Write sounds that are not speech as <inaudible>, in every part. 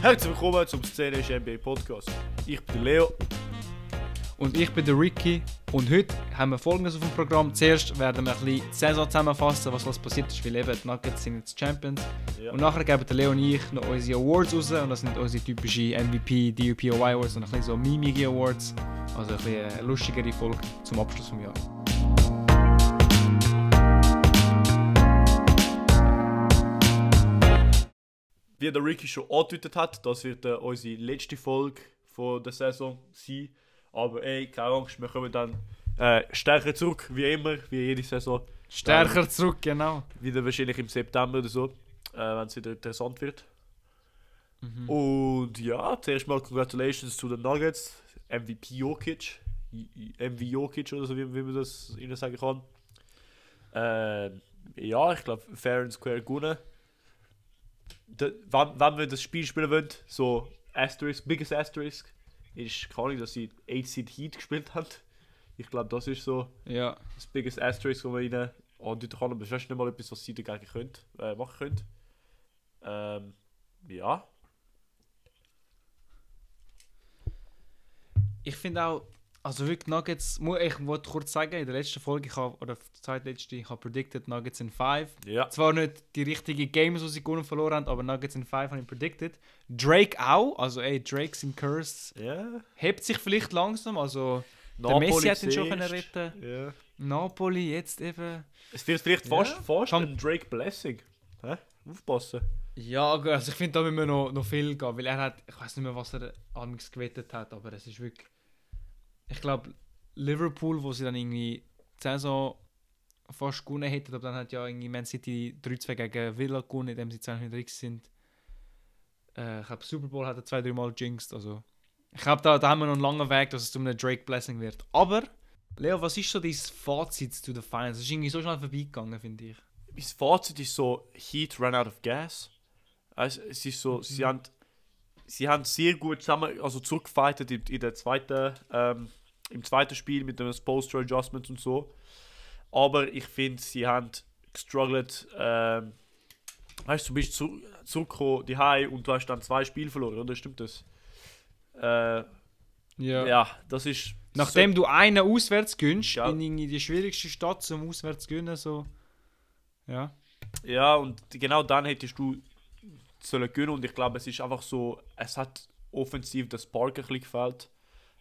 Herzlich willkommen zum Szenisch NBA Podcast. Ich bin der Leo. Und ich bin der Ricky. Und heute haben wir folgendes auf dem Programm. Zuerst werden wir ein bisschen die Saison zusammenfassen, was was passiert ist, weil eben die Nuggets sind jetzt Champions. Ja. Und nachher geben der Leo und ich noch unsere Awards raus. Und das sind unsere typischen MVP, DUPOY Awards und ein bisschen so mimige Awards. Also ein bisschen eine lustigere Folge zum Abschluss des Jahres. Wie der Ricky schon angedeutet hat, das wird äh, unsere letzte Folge von der Saison sein. Aber ey, keine Angst, wir kommen dann äh, stärker zurück, wie immer, wie jede Saison. Stärker zurück, genau. Wieder wahrscheinlich im September oder so, äh, wenn es wieder interessant wird. Und ja, zuerst mal Congratulations zu den Nuggets. MVP Jokic. MV Jokic oder so, wie, wie man das ihnen sagen kann. Ähm, ja, ich glaube, fair and square gewonnen. Wenn, wenn wir das Spiel spielen wollen, so Asterisk, biggest Asterisk, ist keine Ahnung, dass sie 8 Seed Heat gespielt haben. Ich glaube, das ist so Ja. das biggest Asterisk, wo man ihnen andeuten kann. Aber das ist nicht mal etwas, was sie dagegen könnt, äh, machen können. Ähm, ja. Ich finde auch, also wirklich Nuggets, ich wollte kurz sagen, in der letzten Folge, ich habe, oder die zweitletzte, ich habe predicted Nuggets in 5. Ja. Zwar nicht die richtigen Games, die sie gewonnen verloren haben, aber Nuggets in 5 habe ich predicted. Drake auch, also ey, Drake sind cursed. Ja. Hebt sich vielleicht langsam, also der Messi hat ihn schon können retten. Ja. Napoli jetzt eben. Es wird vielleicht Ja. fast, fast Kann- ein Drake Blessing. Hä? Aufpassen. Ja, also ich finde, da müssen wir noch, noch viel gehen, weil er hat, ich weiß nicht mehr, was er amigs gewettet hat, aber es ist wirklich, ich glaube, Liverpool, wo sie dann irgendwie die Saison fast gewonnen hätten, aber dann hat ja irgendwie Man City 3-2 gegen Villa gewonnen, indem sie 200 sind. Äh, ich glaube, Super Bowl hat er zwei, dreimal jinxed, also ich glaube, da, da haben wir noch einen langen Weg, dass es zu einem Drake Blessing wird. Aber, Leo, was ist so dein Fazit zu den Finals? Es ist irgendwie so schnell vorbeigegangen, finde ich. Mein Fazit ist so, Heat ran out of gas. Also, es ist so, sie haben sie haben sehr gut zusammen, also zurückgefightet in, in der zweiten, ähm, im zweiten Spiel mit dem Posture Adjustment und so. Aber ich finde, sie haben gestruggelt, ähm, weißt du, du bist zu, zurückgekommen, die High und du hast dann zwei Spiele verloren, oder? Stimmt das? Äh, ja. das ist. Nachdem du einen auswärts gönnst, Ja. in die schwierigste Stadt zum auswärts gönnen, so. Ja. Ja, und genau dann hättest du sollen gönnen und ich glaube, es ist einfach so, es hat offensiv das Spark ein bisschen gefällt.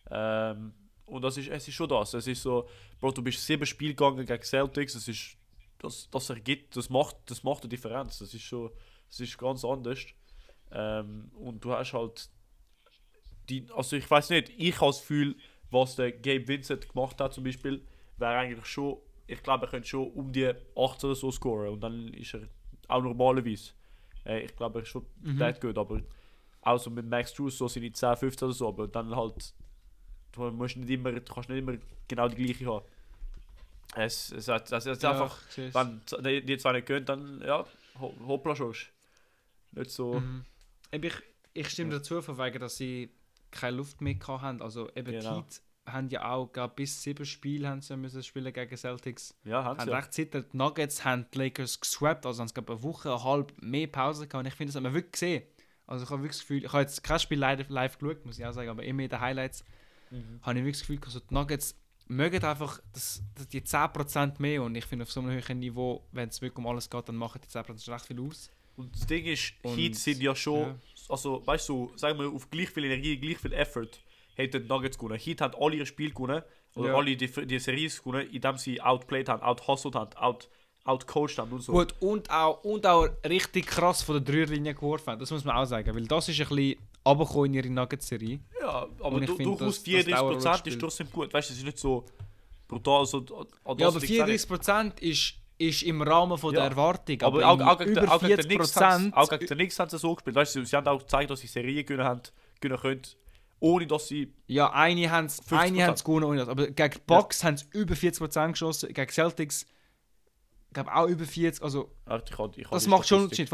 Ähm, und das ist, es ist schon das. Es ist so, Bro, du bist sieben Spiele gegangen gegen Celtics, das ist, das, das ergibt, das macht, das macht eine Differenz. Das ist schon, das ist ganz anders. Ähm, und du hast halt die, also ich weiß nicht, ich habe das Gefühl, was der Gabe Vincent gemacht hat zum Beispiel, wäre eigentlich schon, ich glaube, er könnte schon um die 8 oder so scoren und dann ist er auch normalerweise. Äh, ich glaube, er ist schon Mhm. good, aber auch so mit Max Drews so seine 10, 15 oder so, aber dann halt, du musst nicht immer, du kannst nicht immer genau die gleiche haben. Es, es, es, es ist einfach, ich seh's. wenn die- die zwei nicht können, dann ja, ho- hoppla schon. Nicht so. Mhm. Ich, ich stimme dazu, von wegen, dass sie keine Luft mehr haben. Also eben Genau. die Heat haben ja auch glaub, bis sieben Spiele haben sie müssen spielen gegen Celtics. Ja, haben sie. ja. recht zittert. Die Nuggets haben die Lakers geswappt, also haben sie eine Woche, eine halbe mehr Pause gehabt. Und ich finde, das hat man wirklich gesehen. Also ich habe wirklich das Gefühl, ich habe jetzt kein Spiel live, live geschaut, muss ich auch sagen, aber immer in den Highlights Mhm. habe ich wirklich das Gefühl, also die Nuggets mögen einfach das, das, die 10% mehr und ich finde auf so einem höheren Niveau, wenn es wirklich um alles geht, dann machen die 10% schon recht viel aus. Und das Ding ist, Und- Heat sind ja schon, ja. also weißt du, sagen wir auf gleich viel Energie, gleich viel Effort, hätten die Nuggets gewonnen. Heat hat alle ihre Spiele gewonnen, oder Ja. alle die, die Series gewonnen, indem sie outplayed haben, outhustled haben, out, outcoached haben und so. Gut, und auch, und auch richtig krass von der Dreierlinie geworfen haben, das muss man auch sagen, weil das ist ein bisschen runtergekommen in ihre Nuggets-Serie. Ja, aber du, durchaus dass- dass die auch eine 34% Rolle ist trotzdem gut. Weißt du, es ist nicht so brutal. So, an Ja, aber liegt's auch nicht. 34% ist, ist im Rahmen von Ja. der Erwartung, Aber aber, auch, auch, gegen, über auch gegen den Knicks haben 40%, auch gegen den Knicks haben sie so gespielt. Weißt du, sie haben auch gezeigt, dass sie Serien gewinnen, haben, gewinnen können, ohne dass sie. Ja, eine haben es 50%. eine haben's gewonnen, ohne das. aber gegen die Bucks haben sie über 40% geschossen, gegen Celtics ich glaube auch über 40, also Ah, Ich, kann- ich kann das macht schon einen. Unterschied.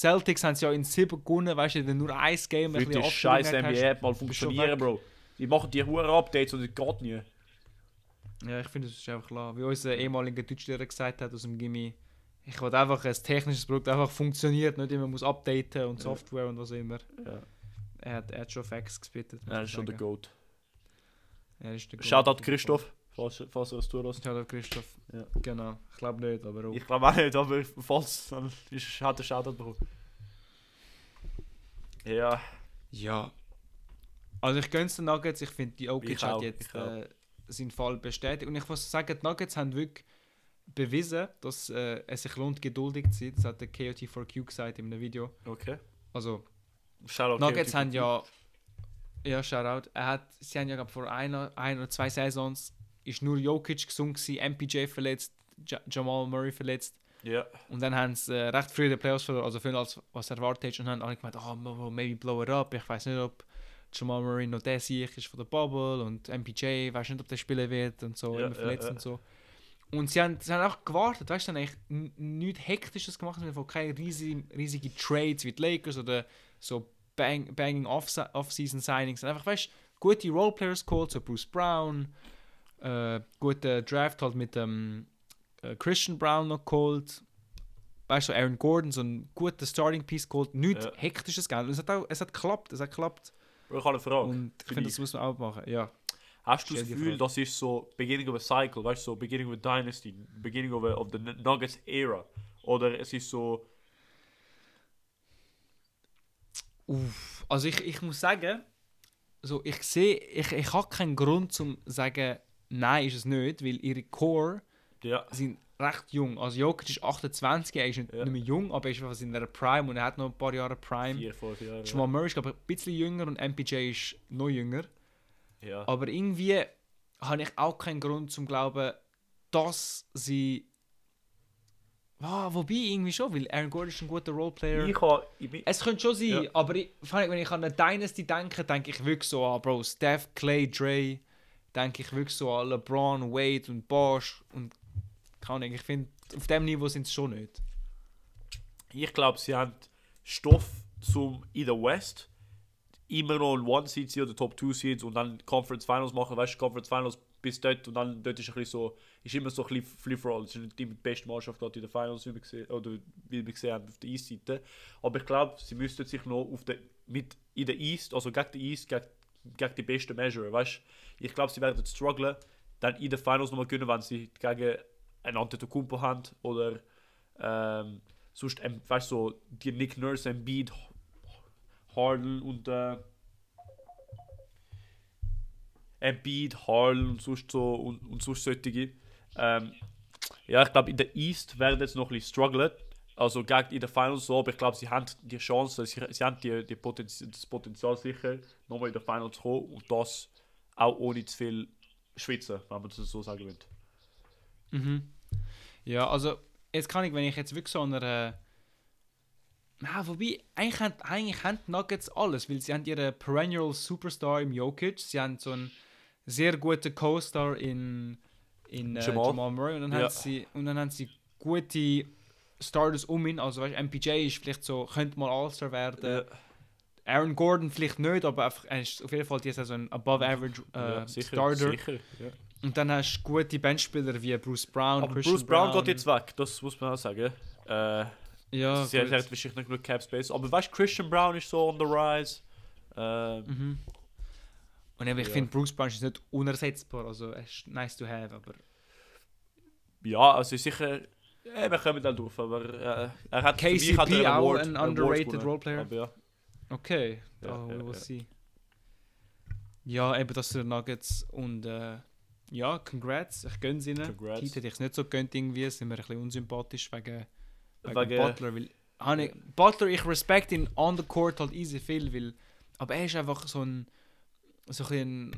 Celtics haben sie ja in 7 gewonnen, weißt du, nur ein Game, ein Für bisschen die scheiß Abstimmung NBA mal funktionieren. Bro. Die machen die hohen Updates und das geht nie. Ja, ich finde, das ist einfach klar. Wie unser ehemaliger Deutschlehrer gesagt hat aus dem Gimmi, ich will einfach ein technisches Produkt einfach funktioniert, nicht immer muss updaten und Ja. Software und was immer. Ja. Er hat, er hat schon Facts gespittet. Er ist schon der. Goat. Er ist der Goat. Shoutout Christoph, falls, falls er es zulässt. Shoutout Christoph. Ja. Genau. Ich glaube nicht, aber auch. Ich glaube auch nicht, aber falls, dann ist, hat er Shoutout bekommen. Ja, Ja. Also ich gönn's den Nuggets, ich finde, die Jokic hat auch, jetzt äh, seinen Fall bestätigt. Und ich muss sagen, die Nuggets haben wirklich bewiesen, dass äh, es sich lohnt, geduldig zu sein. Das hat der KOT4Q gesagt in einem Video. okay. Also, Shoutout Nuggets KOT. haben ja... Ja, Shoutout. Er hat, sie haben ja glaub, vor einer, ein oder zwei Saisons ist nur Jokic gesund gewesen, MPJ verletzt, ja Jamal Murray verletzt. Ja, Und dann haben sie äh, recht früh in den Playoffs verloren, also viel als was erwartet hast. Und dann haben alle gemeint, oh, maybe blow it up. Ich weiß nicht, ob Jamal Murray noch der Sieg ist von der Bubble und MPJ, weiß nicht, ob der spielen wird und so, Ja, immer verletzt ja. und so. Und sie haben, sie haben auch gewartet, weißt du, haben eigentlich nichts Hektisches gemacht, sie haben keine riesige, riesige Trades wie die Lakers oder so bang, banging Off- Off-Season-Signings. Einfach, weißt du, gute Roleplayers geholt, so Bruce Brown, äh, guter Draft halt mit dem äh, Christian Brown noch geholt. Weißt du, Aaron Gordon, so ein guter Starting Piece geholt. Nichts Ja. hektisches Geld. Es hat auch, es hat geklappt, es hat geklappt. ich habe eine Frage. Und ich finde, das muss man auch machen. Ja. Hast du das Gefühl, das ist so beginning of a cycle, weißt du, so beginning of a dynasty, beginning of, a, of the Nuggets era? Oder es ist so, Uff. Also ich, ich muss sagen, so ich sehe, ich, ich habe keinen Grund zum sagen, nein, ist es nicht, weil ihre Core ja, sind recht jung. Also Jokic ist 28, er ist nicht, Ja. nicht mehr jung, aber er ist einfach in der Prime und er hat noch ein paar Jahre Prime. vier, fünf Jahre. Jamal Murray ist glaube ich ein bisschen jünger und MPJ ist noch jünger. Ja. Aber irgendwie habe ich auch keinen Grund zum glauben, dass sie. Ah, wobei irgendwie schon, weil Aaron Gordon ist ein guter Roleplayer. Ich habe, ich bin, Es könnte schon sein, Ja. aber ich, wenn ich an eine Dynasty denke, denke ich wirklich so an Bro, Steph, Clay, Dre, denke ich wirklich so an LeBron, Wade und Bosch und keine Ahnung, ich finde, auf dem Niveau sind sie schon nicht. ich glaube, sie haben Stoff zum in der West immer noch ein One Seed oder Top 2 Seeds und dann Conference Finals machen, weißt du, Conference Finals bis dort und dann dort ist ein bisschen so, ist immer so ein bisschen Free for all. Es ist nicht die beste Mannschaft gerade in den Finals, wie wir gesehen, oder wie wir gesehen haben auf der East-Seite. Aber ich glaube, sie müssten sich noch auf der, mit in der East, also gegen die East, gegen, gegen die besten measure, weißt du. Ich glaube, sie werden strugglen, dann in den Finals nochmal gewinnen, wenn sie gegen einen Antetokounmpo haben oder ähm, sonst, ähm, weißt du, so die Nick Nurse, Embiid, Harden und äh, Embiid, Harden und sonst so und, und sonst solche. Ähm, ja, ich glaube, in der East werden jetzt noch ein bisschen strugglen. Also gegen in den Finals so, aber ich glaube, sie haben die Chance, sie, sie haben die, die Potenzial, das Potenzial sicher, nochmal in den Finals zu kommen und das auch ohne zu viel schwitzen, wenn man das so sagen will. Mhm. Ja, also jetzt kann ich, wenn ich jetzt wirklich so einer na, wobei, eigentlich haben, eigentlich haben Nuggets alles, weil sie haben ihren Perennial Superstar im Jokic, sie haben so einen sehr guten Co-Star in, in äh, Jamal. Jamal. Murray und dann, Ja. haben sie, und dann haben sie gute Starters um ihn, also weißt, MPJ ist vielleicht so, könnte mal All-Star werden, Aaron Gordon vielleicht nicht, aber einfach, er ist auf jeden Fall diese Saison ein Above-Average äh, ja, sicher, Starter. sicher. Ja. Und dann hast du gute Benchspieler wie Bruce Brown, Aber Christian Bruce Brown, Brown geht jetzt weg, das muss man auch sagen. Äh, Ja, sie gut. hat wahrscheinlich nicht genug Cap Space. Aber weißt du, Christian Brown ist so on the rise. Äh, Mhm. Und eben, ich Ja. finde, Bruce Brown ist nicht unersetzbar, also er ist nice to have, aber... Ja, also sicher. Ja, wir kommen dann durch, aber äh, er hat für mich hat er KCP einen auch Award, ein underrated. Roleplayer? Aber ja. Okay, Ja, da ja, we will ja. see. Ja, eben das sind Nuggets und äh, ja, congrats, ich gönn's ihnen. Congrats. Heat hätte ich es nicht so gönnt irgendwie, sind wir ein bisschen unsympathisch wegen, wegen, Wegen- Butler, weil... ich, Butler, ich respect ihn on the court halt easy viel, weil... Aber er ist einfach so ein... So ein.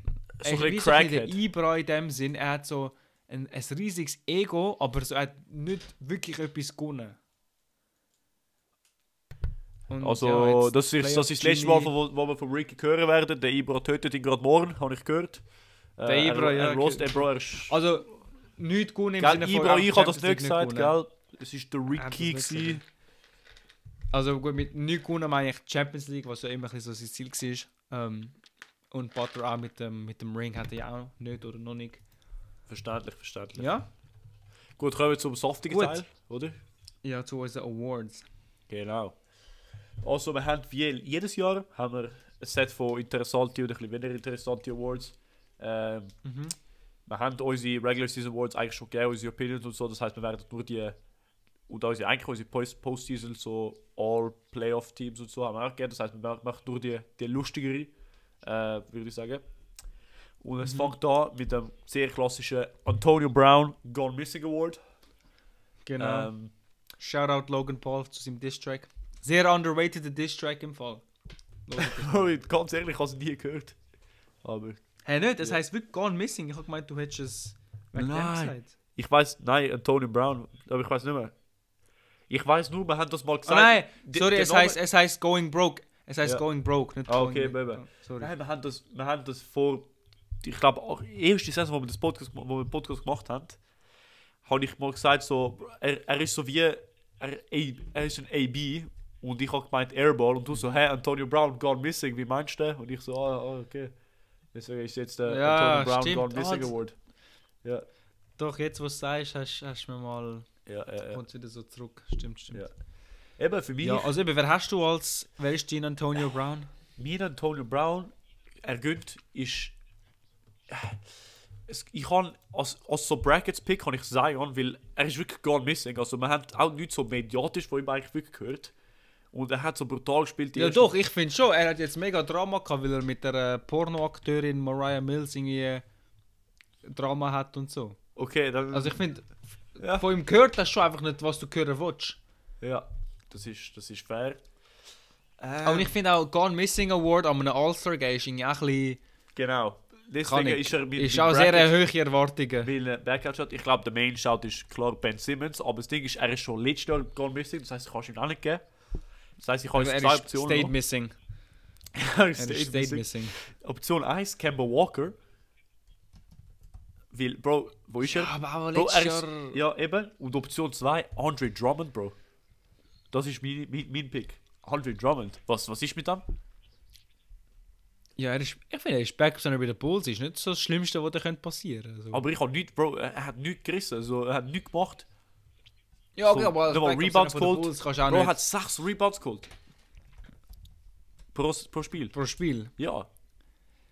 So ein so ein Crackhead. Ibra in dem Sinn, er hat so ein, ein riesiges Ego, aber so, er hat nicht wirklich etwas gewonnen. Und Also, ja, das, ist, das ist das letzte Mal, wo, wo wir von Ricky hören werden. Der Ibra tötet ihn gerade morgen, habe ich gehört. Äh, Der Ibra, er, ja, Er lost den Bro, er. Also, nicht gewonnen im Sinne. Ibra, ich habe das nicht gesagt, gewonnen. gell? Es ist der Er Ricky nicht gewesen. Also gut, mit nicht gewonnen meine ich Champions League, was ja immer so sein Ziel war. Ähm, und Butler auch mit dem, mit dem Ring hat er ja auch nicht oder noch nicht. Verständlich, verständlich. Ja? Gut, kommen wir zum softigen Gut. Teil, oder? Ja, zu unseren Awards. Genau. Also, wir haben wie jedes Jahr haben wir ein Set von interessanten und ein bisschen weniger interessanten Awards. Ähm, Mhm. wir haben unsere Regular Season Awards eigentlich schon gegeben, unsere Opinions und so. Das heißt, wir werden nur die und unsere, eigentlich unsere Post- Postseason, so All Playoff Teams und so haben wir auch gegeben. Das heißt, wir machen nur die, die lustigere, äh, würde ich sagen. Und es Mhm. fängt an mit dem sehr klassischen Antonio Brown Gone Missing Award. Genau. Ähm, Shoutout Logan Paul zu seinem Diss-Track. Sehr underrated Diss-Track im Fall. <laughs> Ganz ehrlich, ich habe es nie gehört. Aber hey, nicht, das Ja. heisst wirklich Gone Missing. Ich habe gemeint, du hättest es wegen dem Nein. gesagt. ich weiß, nein, Antonio Brown, aber ich weiß nicht mehr. Ich weiß nur, wir haben das mal Oh gesagt. nein, Die- sorry, es Name- heisst, es heisst Going Broke. Es heisst Ja. Going Broke, nicht Ah, Going okay, Broke. baby. Oh, Sorry. Nein, wir haben das, wir haben das vor, ich glaube, auch erste Saison, wo wir das Podcast, wo wir den Podcast gemacht haben, habe ich mal gesagt, so, er, er ist so wie, er, er ist ein AB und ich habe gemeint Airball und du so, hey, Antonio Brown gone missing, wie meinst du? Und ich so, ah, ah, okay. Deswegen ist jetzt der Ja, Antonio Brown stimmt. gone missing Ah, das- Award. Ja, Doch, jetzt, wo du es sagst, hast hast du mir mal. ja, ja. ja. Kommt wieder so zurück. Stimmt, stimmt. Ja. Eben, für mich, Ja, also eben, wer hast du als. Wer ist dein Antonio Brown? mir Antonio Brown, er gönnt, ist. Es, ich kann als, als so Brackets Pick kann ich sagen, weil er ist wirklich gar missing. Also man hat auch nicht so mediatisch von ihm eigentlich wirklich gehört. Und er hat so brutal gespielt. Ja, doch, ich finde schon. Er hat jetzt mega Drama gehabt, weil er mit der äh, Pornoakteurin Mariah Mills irgendwie Drama hat und so. Okay, dann. Also ich finde, Ja. von ihm gehört das schon einfach nicht, was du hören willst. ja, das ist, das ist fair. Ähm, Aber ich finde auch Gone Missing Award an einem All-Star Game ist irgendwie auch ein bisschen. Genau. Deswegen ich. ist er mit Ist auch sehr hohe Erwartungen. Weil Backout Shot, ich glaube, der Main Shout ist klar Ben Simmons, aber das Ding ist, er ist schon letztes Jahr gone missing, das heißt, ich kann es ihm auch nicht geben. Das heißt, ich habe jetzt zwei Optionen. State noch. Missing. <laughs> er ist State missing. Missing. Option 1, Kemba Walker. Weil, Bro, wo ist er? Ja, aber auch Bro, er ist, Jahr. ja, eben. Und Option 2, Andre Drummond, Bro. Das ist mein, mein, mein Pick. Andre Drummond. Was, was ist mit dem? Ja, er ist, ich finde, er ist back, wenn er bei den Bulls ist. Nicht so das Schlimmste, was da könnte passieren also. Aber ich habe nichts, Bro, er hat nichts gerissen. Also, er hat nichts gemacht. Ja, so, aber als mal Backup Rebounds geholt. Auch Bro hat 6 Rebounds geholt. Pro, pro Spiel. pro Spiel. Ja.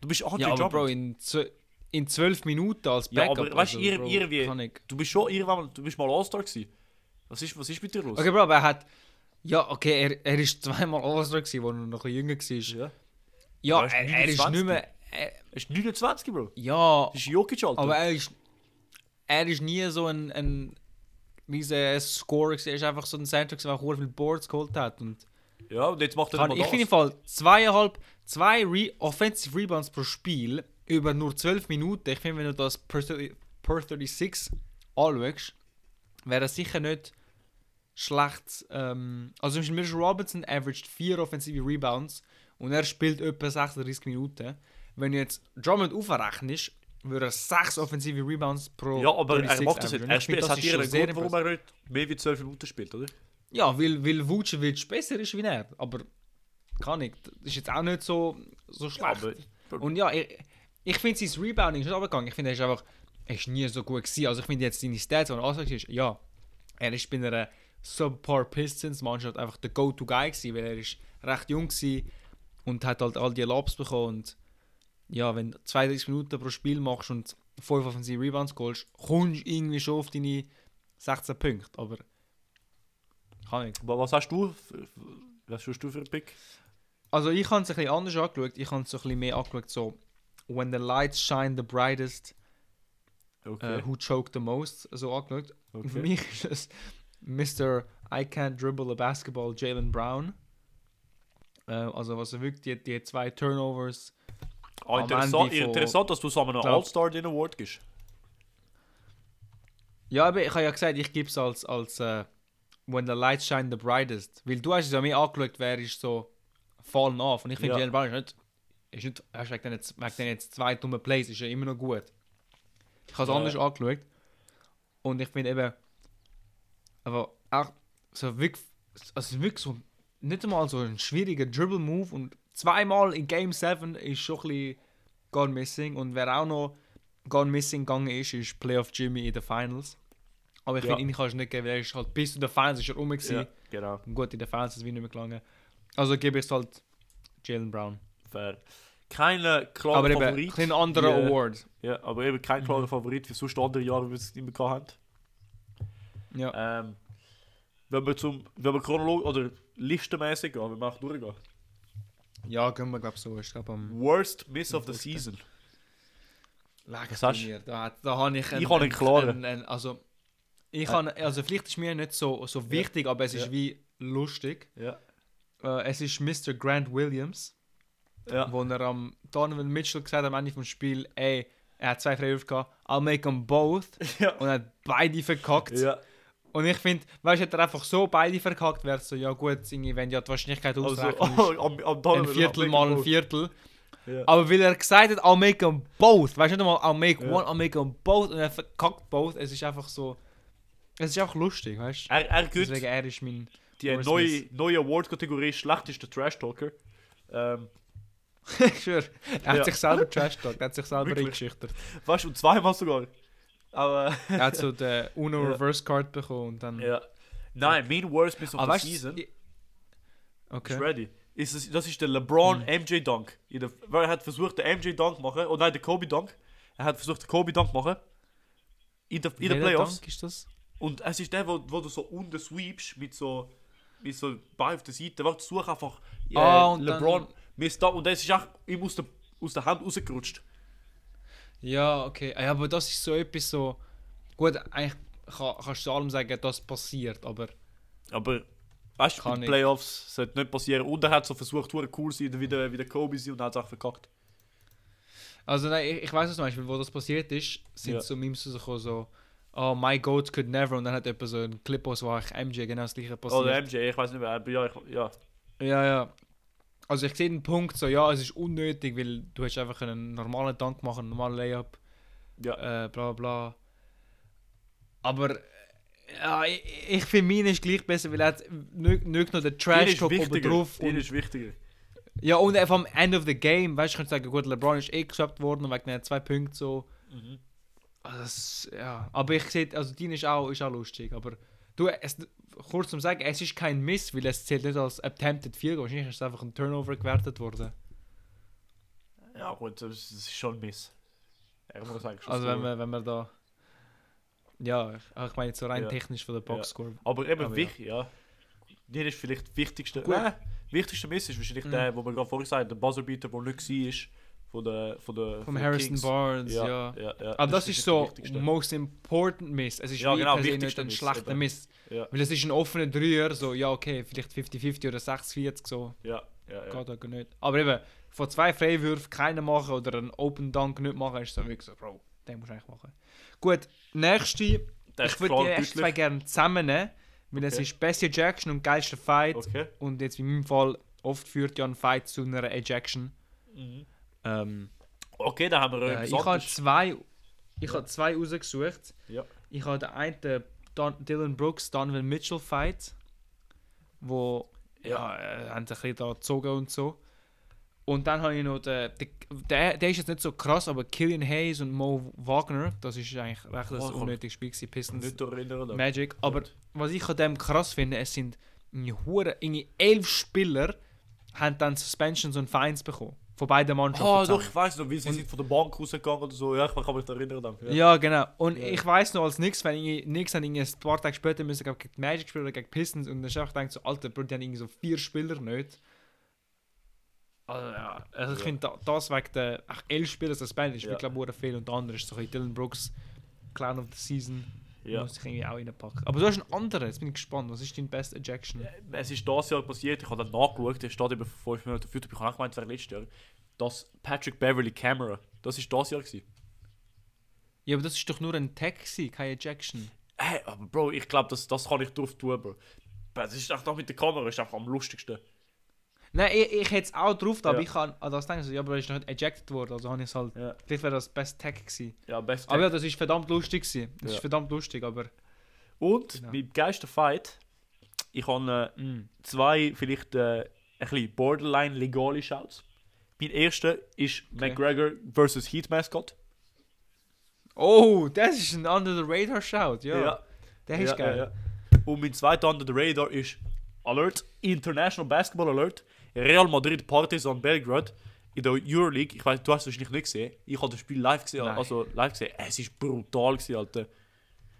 Du bist Andre Ja, aber. Bro, in, in 12 Minuten als Ja, Backup. aber weißt du, also, ihr- Bro, ich. Du bist schon irgendwann mal, du bist mal All-Star gewesen. Was ist, was ist mit dir los? Okay, Bro, aber er hat. Ja, okay, er, er ist zweimal All-Star gewesen, wo er noch jünger war. Ja. Ja, Er ist er, er ist 29. nicht mehr. Er, Er ist 29, Bro. ja, Das ist Jokic, Alter. aber er ist. Er ist nie so ein. ein riesen Scorer gewesen. Er ist einfach so ein Center, der auch viele Boards geholt hat. Und ja, und jetzt macht er kann, mal ich finde im Fall zweieinhalb, zwei Re Offensive Rebounds pro Spiel über nur 12 Minuten. Ich finde, wenn du das per, 30 per 36 anschaust, wäre das sicher nicht schlecht. Ähm, also zum Beispiel Mitchell Robinson averaged 4 offensive Rebounds und er spielt etwa 36 Minuten. Wenn du jetzt Drummond aufrechnest, würde er 6 offensive Rebounds pro Ja, aber er 36 macht das nicht. Er spielt, das hat ist sehr Grund, warum er nicht mehr wie 12 Minuten spielt, oder? ja, weil, weil Vucevic besser ist wie er. Aber kann ich. Das ist jetzt auch nicht so, so schlecht. aber- Und ja, ich, ich finde sein Rebounding ist nicht abgegangen. Ich finde, er ist einfach. Er ist nie so gut gewesen. Also ich finde jetzt seine Stats, die er angesagt ist, ja, er ist bei einer Subpar Pistons Mannschaft einfach der Go-To-Guy gewesen, weil er ist recht jung gewesen und hat halt all die Lobs bekommen. Und ja, wenn du 32 Minuten pro Spiel machst und 5 offensive Rebounds holst, kommst du irgendwie schon auf deine 16 Punkte. Aber kann ich. Aber was hast du? für- Was hast du für einen Pick? Also ich habe es ein bisschen anders angeschaut. Ich habe es so ein bisschen mehr angeschaut, so When the lights shine the brightest, Okay. äh, who choked the most, so angeschaut. Und für okay. mich <laughs> ist es Mr. I can't dribble a basketball, Jalen Brown. Äh, also was er wirklich die, die zwei Turnovers. Ah, am interessant, interessant, dass du so Glaub- All-Star den Award gibst. Ja, aber ich habe ja gesagt, ich gebe es als, als äh, When the lights shine the brightest. Weil du hast es ja mir angeschaut, wer ist so fallen off. Und ich finde, Ja. Jalen Brown ist nicht, ist nicht hast wegen den jetzt, jetzt zwei dummen Plays, ist ja immer noch gut. Ich habe es Ja. anders angeschaut. Und ich finde eben, aber auch so wirklich, also wirklich so, nicht einmal so ein schwieriger Dribble-Move und zweimal in Game 7 ist schon ein bisschen gone missing und wer auch noch Gone Missing gegangen ist, ist Playoff Jimmy in den Finals. Aber ich Ja. finde, ihn kannst du nicht geben, weil er ist halt bis zu den Finals ist er rum gewesen. Ja, genau. Und Gut, in den Finals ist es nicht mehr gelangen. Also gebe ich es halt Jalen Brown. Fair. Keine klare aber eben, Favorit. ein anderer Ja. Award. Ja, aber eben kein klarer Favorit für sonst andere Jahre, wie wir es nicht mehr gehabt Ja. haben. Ähm, wenn wir zum, wenn wir chronologisch oder listenmäßig gehen, wenn wir auch durchgehen. Ja, gehen wir, glaube ich, so. Ich glaube, am Worst Miss of the Fünften. Season. Lag Was hast mir. Da, da habe ich Ich habe einen klaren. einen- also, ich habe, also vielleicht ist mir nicht so, so wichtig, aber es ist Ja. wie lustig. Ja. Äh, es ist Mr. Grant Williams, Ja. wo er am Donovan Mitchell gesagt hat am Ende vom Spiel, ey, er hat zwei Freiwürfe gehabt, I'll make them both. <laughs> Ja. Und er hat beide verkackt. ja. Und ich finde, weißt du, hätte er einfach so beide verkackt, wäre es so, ja gut, wenn ja die Wahrscheinlichkeit Also, ausrechnen <laughs> am, am ein Viertel mal ein Viertel. Ja. Aber weil er gesagt hat, I'll make them both. Weißt du nicht mal, I'll make Ja. one, I'll make them both. Und er verkackt both. Es ist einfach so. Es ist auch lustig, weißt du? Er, er gibt Deswegen er ist mein. die neue, Miss. neue Award-Kategorie schlechtester Trash-Talker. Ähm, <laughs> ich schwör, er hat Ja. sich selber trash talkt, er hat sich selber eingeschüchtert. weißt du, und zweimal sogar. Aber, Er hat so den Uno <laughs> Ja. Reverse Card bekommen und dann. ja. Nein, mein Worst Miss of Aber the Season. ich- Ist Okay. ready. Ist es, das ist der LeBron Mhm. MJ Dunk. Weil er hat versucht, den MJ Dunk machen. Oder nein, der Kobe Dunk. Er hat versucht, den Kobe Dunk machen. In der, in der Playoffs. Dank ist das? Und es ist der, wo, wo du so unten sweepst mit so. Mit so Bein auf der Seite. Warte, such einfach. Äh, Ah, und LeBron. Mist da. Und es ist auch ihm aus der, aus der Hand rausgerutscht. Ja, okay. Aber das ist so etwas so. Gut, eigentlich kann, kannst du zu allem sagen, das passiert, aber. Aber. Weißt du, in den nicht. Playoffs sollte nicht passieren. Und er hat so versucht, cool zu sein, wie der, wie der Kobe sein und hat es auch verkackt. Also nein, ich, ich weiß es zum Beispiel, wo das passiert ist, sind Ja. so Memes rausgekommen, so, oh, my goat could never, und dann hat jemand so einen Clip aus, wo eigentlich MJ genau das gleiche passiert. Oder MJ, ich weiß nicht mehr. Aber ja, ich, ja. Ja, ja. Also ich sehe den Punkt so, ja, es ist unnötig, weil du hast einfach einen normalen Dank machen, einen normalen Layup, Ja. äh, bla bla. Aber ja, ich, ich finde, meine ist gleich besser, weil er hat nicht, nicht noch den Dir Trash ist Talk oben drauf. Und, ist wichtiger. ja, und einfach am End of the Game, weißt du, ich könnte sagen, gut, LeBron ist eh geswappt worden wegen den zwei Punkten so. Mhm. Also das, ja, aber ich sehe, also dein ist auch, ist auch lustig, aber du, es, kurz zum sagen, es ist kein Miss, weil es zählt nicht als Attempted Field Goal, wahrscheinlich ist es einfach ein Turnover gewertet worden. Ja, gut, das ist schon ein Miss. Ich muss sagen, schon Also so. wenn wir, wenn wir da, ja, ich, meine jetzt so rein Ja. technisch von der Boxscore. Aber eben Aber ja. wichtig, ja. Dir ist vielleicht wichtigste. Gut. Nein, wichtigste Miss ist wahrscheinlich Mhm. der, wo wir gerade vorhin gesagt haben, der Buzzerbeater, der nicht war. Von der, von der, Vom von Harrison Kings. Barnes, ja. Ja, ja, ja. Aber das ist wahrscheinlich so most important Miss. Es ist Ja, genau, per nicht ein schlechter. Miss. Ja, Weil es ist ein offener Dreier, so, ja okay, vielleicht 50-50 oder 60-40, so, ja, ja. ja. geht auch nicht. Aber eben, von zwei Freiwürfen keinen machen oder einen Open Dunk nicht machen, ist so wirklich so, Bro, den musst du eigentlich machen. Gut, nächste, Der ich ist würde die ersten zwei gerne zusammennehmen, weil es Okay. ist Bessie Ejection und geilster Fight. Okay. Und jetzt in meinem Fall, oft führt ja ein Fight zu einer Ejection. Mhm. Ähm, Okay, dann haben wir äh, ich habe zwei, ich Ja. habe zwei rausgesucht. Ja. Ich habe den einen Don Dylan Brooks, Donovan Mitchell Fight, wo ja, äh, haben sich ein bisschen da gezogen und so. Und dann habe ich noch den, der, der ist jetzt nicht so krass, aber Killian Hayes und Mo Wagner, das ist eigentlich recht ein Oh, unnötiges Spiel gewesen, Pistons Nicht erinnern. Magic. Aber Gut. was ich an dem krass finde, es sind irgendwie elf Spieler haben dann Suspensions und Fines bekommen. Von beiden Mannschaften. Zusammen. doch, ich weiß noch, wie sie Und- sind von der Bank rausgegangen oder so. Ja, ich kann mich erinnern. Danke. Ja, genau. Und Ja. ich weiß noch als nichts, wenn ich irgendwie ein paar Tage später müssen gegen die Magic spielen oder gegen Pistons und dann einfach gedacht, so, Alter, Bro, die haben irgendwie so vier Spieler nicht. Also, ja, also ich Ja. finde da, das wegen der elf Spieler suspended ist Ja. wirklich viel und der andere ist so Dylan Brooks Clown of the Season. Ja. Muss ich irgendwie auch reinpacken. Aber du hast einen anderen, jetzt bin ich gespannt. Was ist dein best Ejection? Es ist das Jahr passiert, ich habe dann nachgeschaut, der steht über fünf Minuten auf YouTube, ich habe auch gemeint, es wäre letztes Jahr, dass Patrick Beverly Camera, das ist das Jahr gewesen. Ja, aber das ist doch nur ein Tag, gewesen, keine Ejection. Hey, aber Bro, ich glaube, das, das kann ich drauf tun, Bro. Das ist einfach mit der Kamera, ist einfach am lustigsten. Nein, ich, ich hätte es auch drauf, aber Ja. ich kann an das denken, so, ja, aber er ist noch nicht ejected worden, also habe ich es halt. Ja, Vielleicht wäre das best Tag gewesen. ja best. Aber ja, das ist verdammt lustig gewesen. Das Ja. ist verdammt lustig, aber. Und Genau. beim geilsten Fight, ich habe äh, Mm. zwei vielleicht äh, ein bisschen borderline legale Shouts. Mein erster ist Okay. McGregor versus Heat Mascot. Oh, das ist ein Under the Radar Shout, ja. Ja. Der ist ja, geil. ja. Und mein zweiter Under the Radar ist Alert, International Basketball Alert, Real Madrid Partizan Belgrade in der Euroleague. Ich weiß, du hast es wahrscheinlich nicht gesehen. Ich habe das Spiel live gesehen, Nein. also live gesehen. Es ist brutal gewesen, Alter.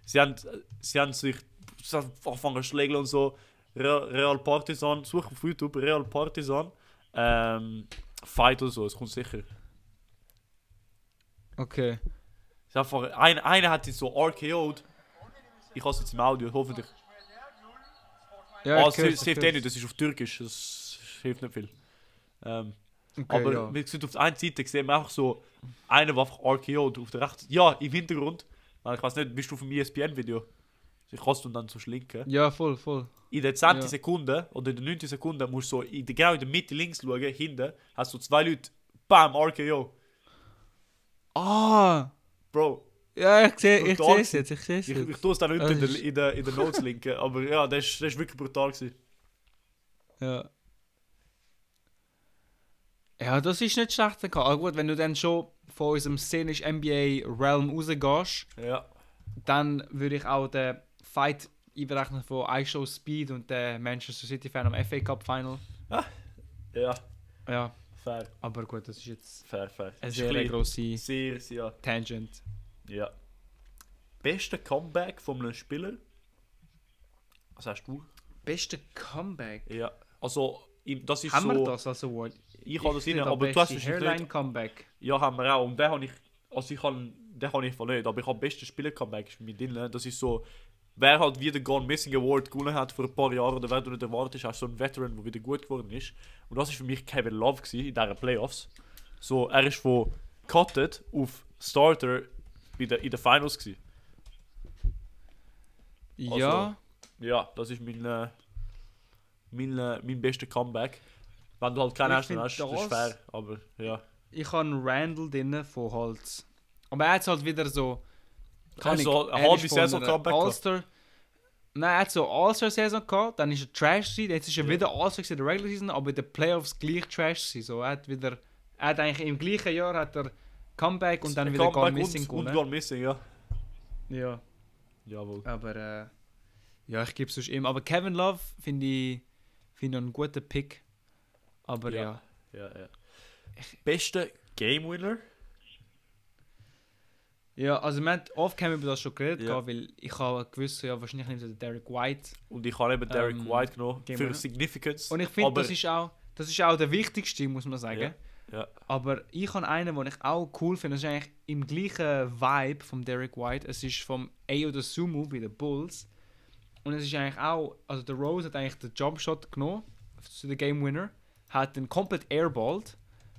Sie haben, sie haben sich sie haben angefangen zu schlägeln und so. Real, Real Partizan, such auf YouTube, Real Partizan. Ähm, Fight oder so, es kommt sicher. Okay. Ist einfach, ein, einer hat sich so RKO'd. Ich habe es jetzt im Audio, hoffentlich. Ja, ah, eh hör's. nicht, das ist auf Türkisch, das hilft nicht viel. Ähm, Okay, aber ja. wir sehen auf der einen Seite sehen wir einfach so, einer, der einfach RKO und auf der rechten, ja, im Hintergrund, weil ich weiß nicht, bist du vom E ESPN-Video? Ich kannst du dann so schlinken. Ja, voll, voll. In der 10. Ja. Sekunde oder in der 9. Sekunde musst du so in der, genau in der Mitte links schauen, hinten, hast du zwei Leute, bam, RKO. Ah! Bro, Ja, ich sehe ich es jetzt, ich sehe es ich, ich jetzt. tue es dann unten in der, in der, in der Notes linken, aber ja, das ist wirklich brutal gewesen. Ja. Ja, das ist nicht schlecht. Aber gut, wenn du dann schon von unserem szenisch NBA Realm rausgehst, Ja, dann würde ich auch den Fight einberechnen von iShow Speed und der Manchester City Fan am FA Cup Final. ja, Ja, fair, aber gut, das ist jetzt fair, fair. eine sehr klein. grosse Sehr, sehr, Tangent. ja. Beste Comeback von einem Spieler? Was hast du? Beste Comeback. Ja, also, das ist Haben so... wir das als Award? Ich habe das rein, finde, aber du hast Hairline nicht. Comeback. Ja, haben wir auch. Und den habe ich... Also ich habe... Den habe ich nicht, aber ich habe beste Spieler-Comeback ist mit drin. Das ist so... Wer halt wieder Gone Missing Award gewonnen hat vor ein paar Jahren oder wer du nicht erwartet hast, so ein Veteran, der wieder gut geworden ist. Und das ist für mich Kevin Love gewesen, in diesen Playoffs. So, er ist von Cutted auf Starter bei der, in den Finals gewesen. Also, ja, Ja, das ist mein, äh, mein, äh, mein bester Comeback. Wenn du halt keinen Ich hast, du das ist das- fair. Aber ja. ich habe einen Randall drin von Holz. Aber er hat halt wieder so. Kann ich- so eine halbe Saison Comeback. All-Star. Nein, er hat so All-Star-Saison gehabt, dann ist er Trash gewesen, jetzt ist er Ja. wieder All-Star in der Regular Season, aber in den Playoffs gleich Trash gewesen. So, er hat wieder, er hat eigentlich im gleichen Jahr hat er Comeback und dann wieder Gone Missing und, und. Gone Missing, ja. Ja, Jawohl. aber äh, ja, ich gebe es sonst ihm. Aber Kevin Love finde ich, finde ich einen guten Pick. Aber ja. Ja, ja. Beste Game Winner? Ja, also wir haben oft haben über das schon geredet, Ja. gehabt, weil ich habe gewusst, ja, wahrscheinlich nimmt er Derek White. Und ich habe eben Derek Ähm, White genommen. Game Für Winner. Significance. Und ich finde, das ist auch, das ist auch der wichtigste, muss man sagen. Ja, ja. Aber ich habe einen, den ich auch cool finde. Das ist eigentlich im gleichen Vibe von Derek White. Es ist vom Ayo Sumu bei den Bulls. Und es ist eigentlich auch, also der Rose hat eigentlich den Jumpshot genommen zu den Game Winner, hat den komplett airballed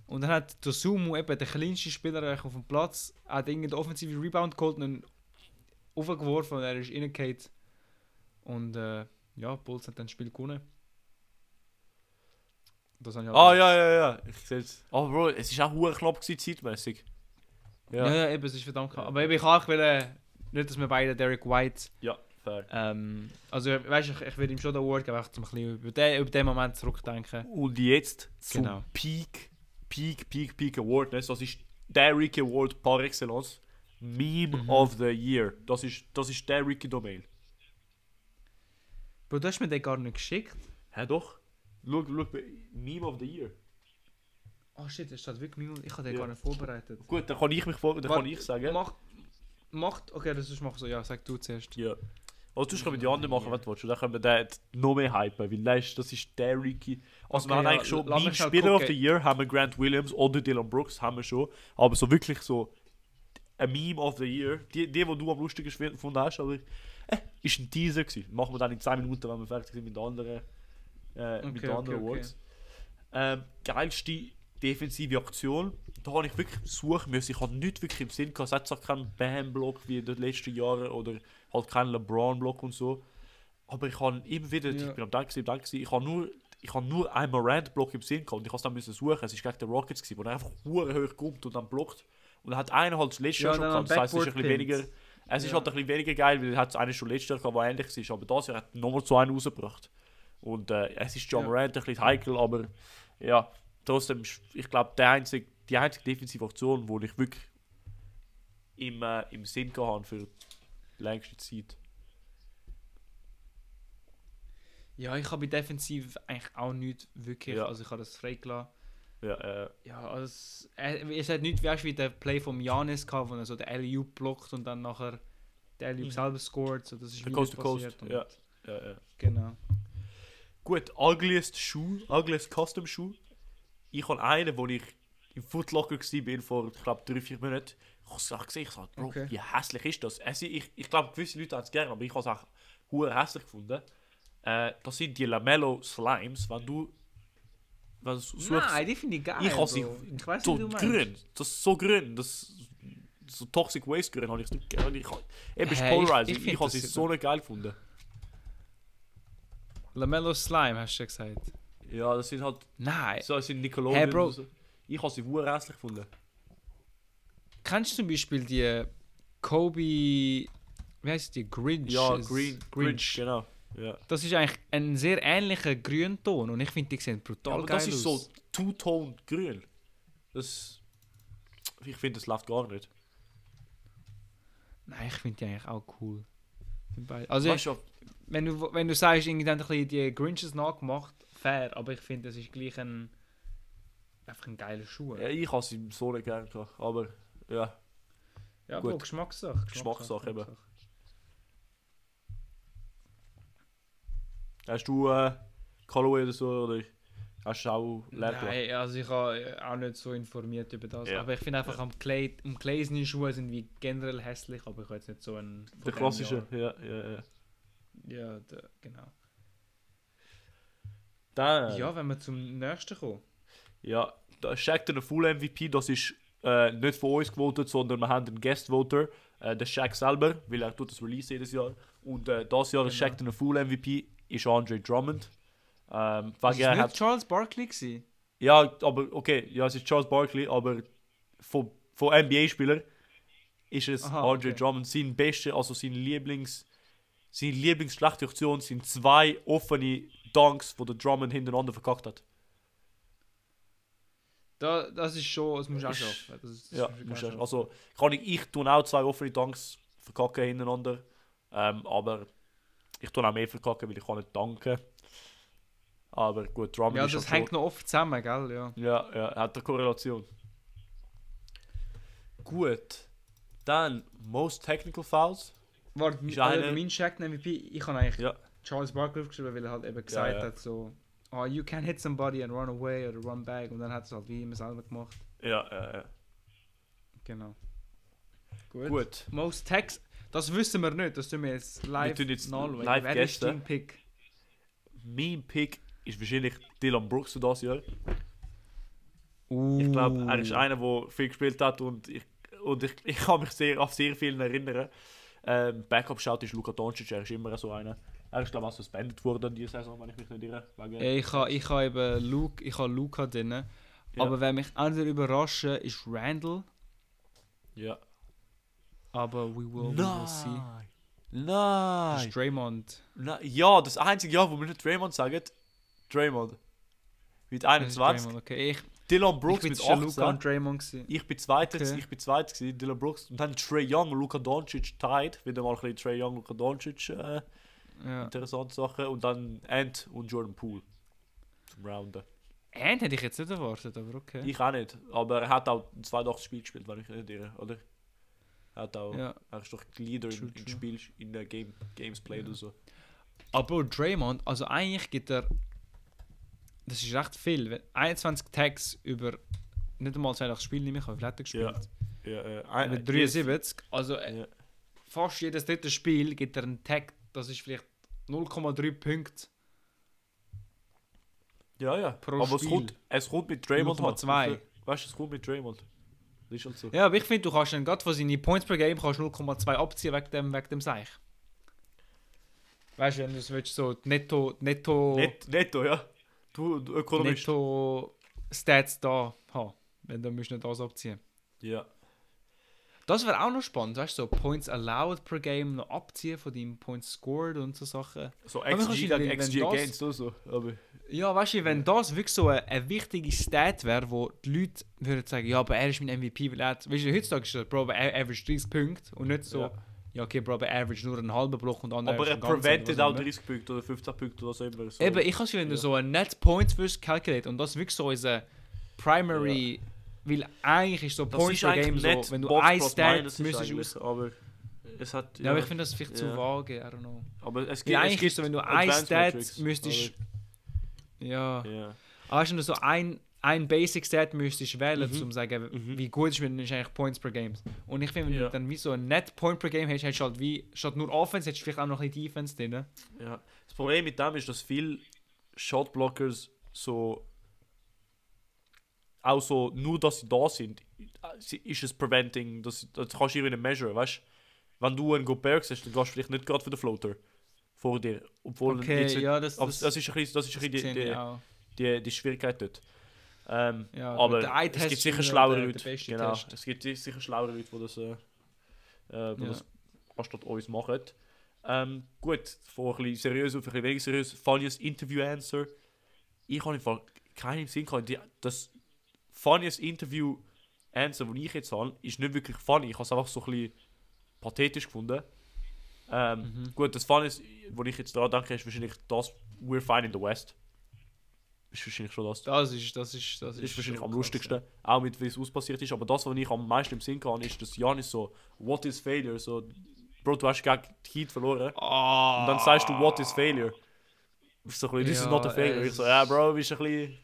und dann hat der Sumu eben der kleinste Spieler auf dem Platz, hat irgendeinen offensive Rebound geholt und ihn aufgeworfen und er ist reingefallen. Und äh, ja, Bulls hat dann das Spiel gewonnen. Das habe ich Ah, ja, ja, ja. Ich sehe es. Aber Bro, es war auch hure knapp gewesen, zeitmäßig. Ja, ja, eben, es ist verdammt klar. Aber eben, ich auch wollen, nicht, dass wir beide Derek White. Ja, fair. Ähm, also, weißt ich, ich würde ihm schon den Award geben, um ein bisschen über den, über den Moment zurückdenken. Und jetzt zum Genau. Peak, Peak, Peak, Peak Award. Ne? Das ist der Ricky Award par excellence. Meme Mhm. of the Year. Das ist, das ist der Ricky Domain. Bro, du hast mir den gar nicht geschickt. Hä, doch? Schau, schau, Meme of the Year. Oh shit, das steht wirklich nicht. Ich habe den Ja. gar nicht vorbereitet. Gut, dann kann ich mich vor, dann Warte, kann ich sagen. Macht. Macht. Okay, das ist mach so. Ja, sag du zuerst. Ja. Also du können wir die anderen machen, wenn du willst. Und dann können wir den noch mehr hypen, weil das ist, das ist der Ricky. Also wir Okay, haben ja, eigentlich schon schnell Spieler of the Year, haben wir Grant Williams oder Dylan Brooks, haben wir schon. Aber so wirklich so ein Meme of the Year, die, die, die du am lustigsten gefunden hast, aber äh, ist ein Teaser gewesen. Machen wir dann in 10 Minuten, wenn wir fertig sind mit den anderen, äh, mit Okay, den anderen okay. Awards. Ähm, geilste defensive Aktion. Da habe ich wirklich suchen müssen. Ich habe nicht wirklich im Sinn gehabt. Es hat zwar keinen Bam-Block wie in den letzten Jahren oder halt keinen LeBron-Block und so. Aber ich habe immer wieder, Ja. ich bin am gewesen, am gewesen. Ich habe nur, ich habe nur einen Morant-Block im Sinn gehabt und ich habe es dann müssen suchen. Es war gegen die Rockets, gewesen, wo er einfach hoch kommt und dann blockt. Und dann hat einer halt das letzte Ja, Jahr schon gehabt. Das heisst, es ist ein bisschen weniger, es ist Ja. halt ein bisschen weniger geil, weil er hat einen schon letztes Jahr gehabt, der ähnlich war. Aber das Jahr hat er nochmal so einen rausgebracht. Und äh, es ist John Ja. Morant ein bisschen heikel, aber ja, trotzdem, ich glaube, der einzige, die einzige defensive Aktion, wo ich wirklich im, äh, im Sinn gehabt für die längste Zeit. Ja, ich habe Defensiv eigentlich auch nicht wirklich, Ja. also ich habe das freigelassen. Ja, äh, Ja, also es, äh, es hat nicht weißt, wie der Play vom Janis gehabt, wo er so den LU blockt und dann nachher der LU Mhm. selber scored, so das ist Coast to Coast, ja. ja, ja. Genau. Gut, ugliest Schuh, ugliest Custom Schuh. Ich habe einen, wo ich im Footlocker war vor, ich glaube, drei, vier Monaten. Ich habe es auch gesehen, ich sage, Bro, Okay. wie hässlich ist das? Also, ich ich glaube, gewisse Leute haben es gerne, aber ich habe es auch hure hässlich gefunden. Äh, das sind die Lamello Slimes, wenn du. Wenn du suchst, Nein, die finde ich geil. ich habe sie ich weiß so nicht, wie du meinst. grün. Das ist so grün. Das so Toxic Waste grün habe ich nicht gerne. Ich, eben ist ich- polarizing. ich Ich, find habe sie so nicht geil gefunden. Lamello Slime, hast du ja gesagt. Ja, das sind halt Nein. so das sind Nickelodeon. Hey, Bro. So. Ich habe sie hässlich gefunden. Kennst du zum Beispiel die Kobe. Wie heißt die? Grinch? Ja, Green, Grinch, genau. Ja. Das ist eigentlich ein sehr ähnlicher Grünton und ich finde, die sehen Ja, brutal aber geil das ist aus. so Two-Tone grün. Das. Ich finde, das läuft gar nicht. Nein, ich finde die eigentlich auch cool. Also, Weißt du, wenn, du, wenn du sagst, irgendwie haben die Grinches nachgemacht, fair, aber ich finde, das ist gleich ein. einfach ein geiler Schuh. ja, ich habe sie so nicht gerne gehabt. Aber ja, Ja, Gut. Bro, Geschmackssache. Geschmackssache, eben. hast du äh, Callaway oder so? Oder hast du auch leer gelassen? Nein, also ich habe auch nicht so informiert über das. Ja. Aber ich finde einfach, am Clay, am Clay seine Schuhe sind wie generell hässlich, aber ich habe jetzt nicht so einen. Der klassische, ja, ja, ja. Ja, der, genau. Dann, Ja, wenn wir zum nächsten kommen. Ja, da Shaq der Full MVP, das ist äh, nicht von uns gewotet, sondern wir haben einen Guest Voter, äh, der Shaq selber, weil er tut das Release jedes Jahr. Und äh, das Jahr ist Genau. Shaq der Full MVP ist Andre Drummond. Ähm, war er nicht hat, Charles Barkley gewesen. ja, aber okay, ja, es ist Charles Barkley, aber von, von NBA-Spielern ist es Aha, Andre okay. Drummond sein beste, also sein Lieblings, seine Lieblingsschlechte Aktion sind zwei offene Dunks, wo der Drummond hintereinander verkackt hat. Da, das ist schon, das musst du auch schaffen. Das, ist- das Ja, musst du also kann ich, ich tue auch zwei offene Dunks verkacken hintereinander. Ähm, aber ich tue auch mehr verkacken, weil ich kann nicht danken. Aber gut, Drummond Ja, das hängt noch oft zusammen, gell? Ja. schon, ja, ja, hat eine Korrelation. Gut. Dann Most Technical Fouls. Warte, Ist also einer- mein Check MVP, ich habe eigentlich Ja. Charles Barkley aufgeschrieben, weil er halt eben gesagt ja. hat, so, oh, you can hit somebody and run away oder run back und dann hat es halt wie immer selber gemacht. Ja, ja, ja. Genau. Gut. Gut. Most Text, das wissen wir nicht, das tun wir jetzt live tun jetzt nachschauen. live Wer ist dein Pick? Mein Pick ist wahrscheinlich Dylan Brooks für das Jahr. Uh. Ich glaube, er ist einer, der viel gespielt hat und ich, und ich, <laughs> ich kann mich sehr, auf sehr vielen erinnern. Ähm, Backup-Shout ist Luka Doncic, er ist immer so einer. Er ist glaube ich auch suspendet worden diese Saison, wenn ich mich nicht irre. Wegen ich habe ich ha eben Luke, ich ha Luca drin. Ja. Aber wer mich auch überraschen, ist Randall. ja. Aber we will, we will see. Das Nein! ist Draymond. Nein! Ja, das einzige Jahr, wo wir nicht Draymond sagen, Draymond. Mit Das ist 21. Draymond, okay. Ich, Dylan ich Brooks bin mit zwischen Luca 18. und Draymond gewesen. Ich bin zweiter, Okay. ich bin zweiter gewesen, Dylan Brooks. Und dann Trey Young und Luka Doncic tied. Wieder mal ein bisschen Trey Young, Luka Doncic äh, Ja. interessante Sachen. Und dann Ant und Jordan Poole. Zum Rounden. Ant hätte ich jetzt nicht erwartet, aber okay. Ich auch nicht. Aber er hat auch ein 82 Spiel gespielt, wenn ich nicht irre, oder? Er hat auch. Ja. Er ist doch Leader True, in, in. Spiel, in der Game, Games played Ja. oder so. Aber Draymond, also eigentlich gibt er. Das ist recht viel. Wenn 21 Tags über nicht einmal 82 Spiele viel hat er gespielt? Ja, äh, Über 73. Also äh, Ja. fast jedes dritte Spiel gibt er einen Tag, das ist vielleicht 0,3 Punkte. ja, ja. Pro Aber es Spiel. kommt, es kommt mit Draymond. 0,2. halt. Weißt du, es kommt mit Draymond. Das ist halt so. Ja, aber ich finde, du kannst dann gerade von seinen Points per Game kannst du 0,2 abziehen wegen dem, wegen dem Seich. Weißt du, wenn du es willst, so netto, netto, Net, netto, ja. Du, du Ökonomist. netto Stats da haben. Wenn du nicht das abziehen. Ja. Das wäre auch noch spannend, weißt du, so Points allowed per Game noch abziehen von deinem Points scored und so Sachen. So XG gegen XG das- against oder so. Aber Ja, weißt du, wenn das wirklich so eine, eine wichtige Stat wäre, wo die Leute würden sagen, ja, aber er ist mein MVP, weil er hat, weißt du, heutzutage ist er, Bro, aber er average 30 Punkte und nicht so, ja, Ja. okay, Bro, aber er average nur einen halben Block und andere Aber er prevented auch immer. 30 Punkte oder 15 Punkte oder so immer. So. Eben, ich wenn du Ja. so ein Net Points wirst calculate und das wirklich so ist ein Primary, weil eigentlich ist so ist per Game so, wenn du ein Stat müsstest aus... Aber es hat... Ja, aber ich finde das vielleicht zu Ja. vage, I don't know. Aber es gibt, es eigentlich gibt ist so, wenn du ein Stat müsstest... Ja... Ja. Aber wenn du so ein, ein Basic Stat müsstest wählen, Mhm. um zu sagen, Mhm. wie gut ist man ist eigentlich Points per Game. Und ich finde, wenn Ja. du dann wie so ein Net Point per Game hast, hast du halt wie, statt nur Offense, hast du vielleicht auch noch ein bisschen Defense drin. Ja. Das Problem mit dem ist, dass viele Shotblockers so auch so, nur dass sie da sind, sie- ist es preventing, das, das kannst du irgendwie measure, weißt du? Wenn du einen Gobert hast, dann gehst du vielleicht nicht gerade für den Floater vor dir. Obwohl Okay, jetzt, ja, das, aber das, ist ein bisschen, das ist ein das bisschen die, die, die, die Schwierigkeit dort. Ähm, Ja, aber es gibt sicher schlauere Leute. Genau, Test. es gibt sicher schlauere Leute, die das, äh, äh, die Ja. das anstatt uns machen. Ähm, gut, von ein bisschen seriös auf ein bisschen weniger seriös. Funniest Interview Answer. Ich habe einfach keinen im Sinn gehabt. Die- Das funniest Interview Answer, das ich jetzt habe, ist nicht wirklich funny. Ich habe es einfach so ein bisschen pathetisch gefunden. Ähm, Mhm. Gut, das funniest, wo ich jetzt daran denke, ist wahrscheinlich das We're fine in the West. Ist wahrscheinlich schon das. Das ist, das ist, das ist, ist wahrscheinlich am krass, lustigsten. Auch mit wie es auspassiert ist. Aber das, was ich am meisten im Sinn kann, ist, dass Janis so, what is failure? So, Bro, du hast gegen die Heat verloren. Ja. Ah. Und dann sagst du, what is failure? So ein bisschen, this is Ja, not a failure. Ich so, ja, Bro, bist ein bisschen.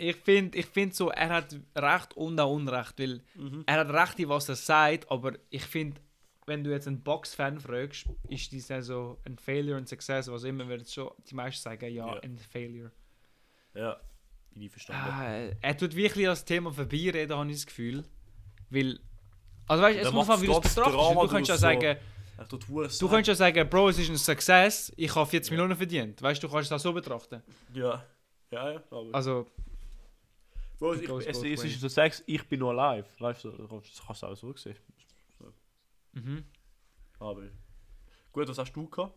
Ich finde ich find so, er hat Recht und auch Unrecht, weil Mhm. er hat Recht in was er sagt, aber ich finde, wenn du jetzt einen Box-Fan fragst, ist die Saison ein Failure, ein Success, was immer, wird schon die meisten sagen, ja, Ja. ein Failure. Ja, bin ich verstanden. Ah, er tut wirklich das Thema vorbeireden, habe ich das Gefühl. Weil, also weißt du, es Der kommt macht an, wie du es betrachtest. Du könntest ja so. sagen, du könntest ja sagen, Bro, es ist ein Success, ich habe 40 Ja. Millionen verdient. Weißt du, du kannst das so betrachten. Ja. Ja, ja, aber. Also, Bro, ich, goes es, es ist so Sex, ich bin noch alive. Weißt du, das kannst du auch so sehen. mhm. Aber. Gut, was hast du gehabt?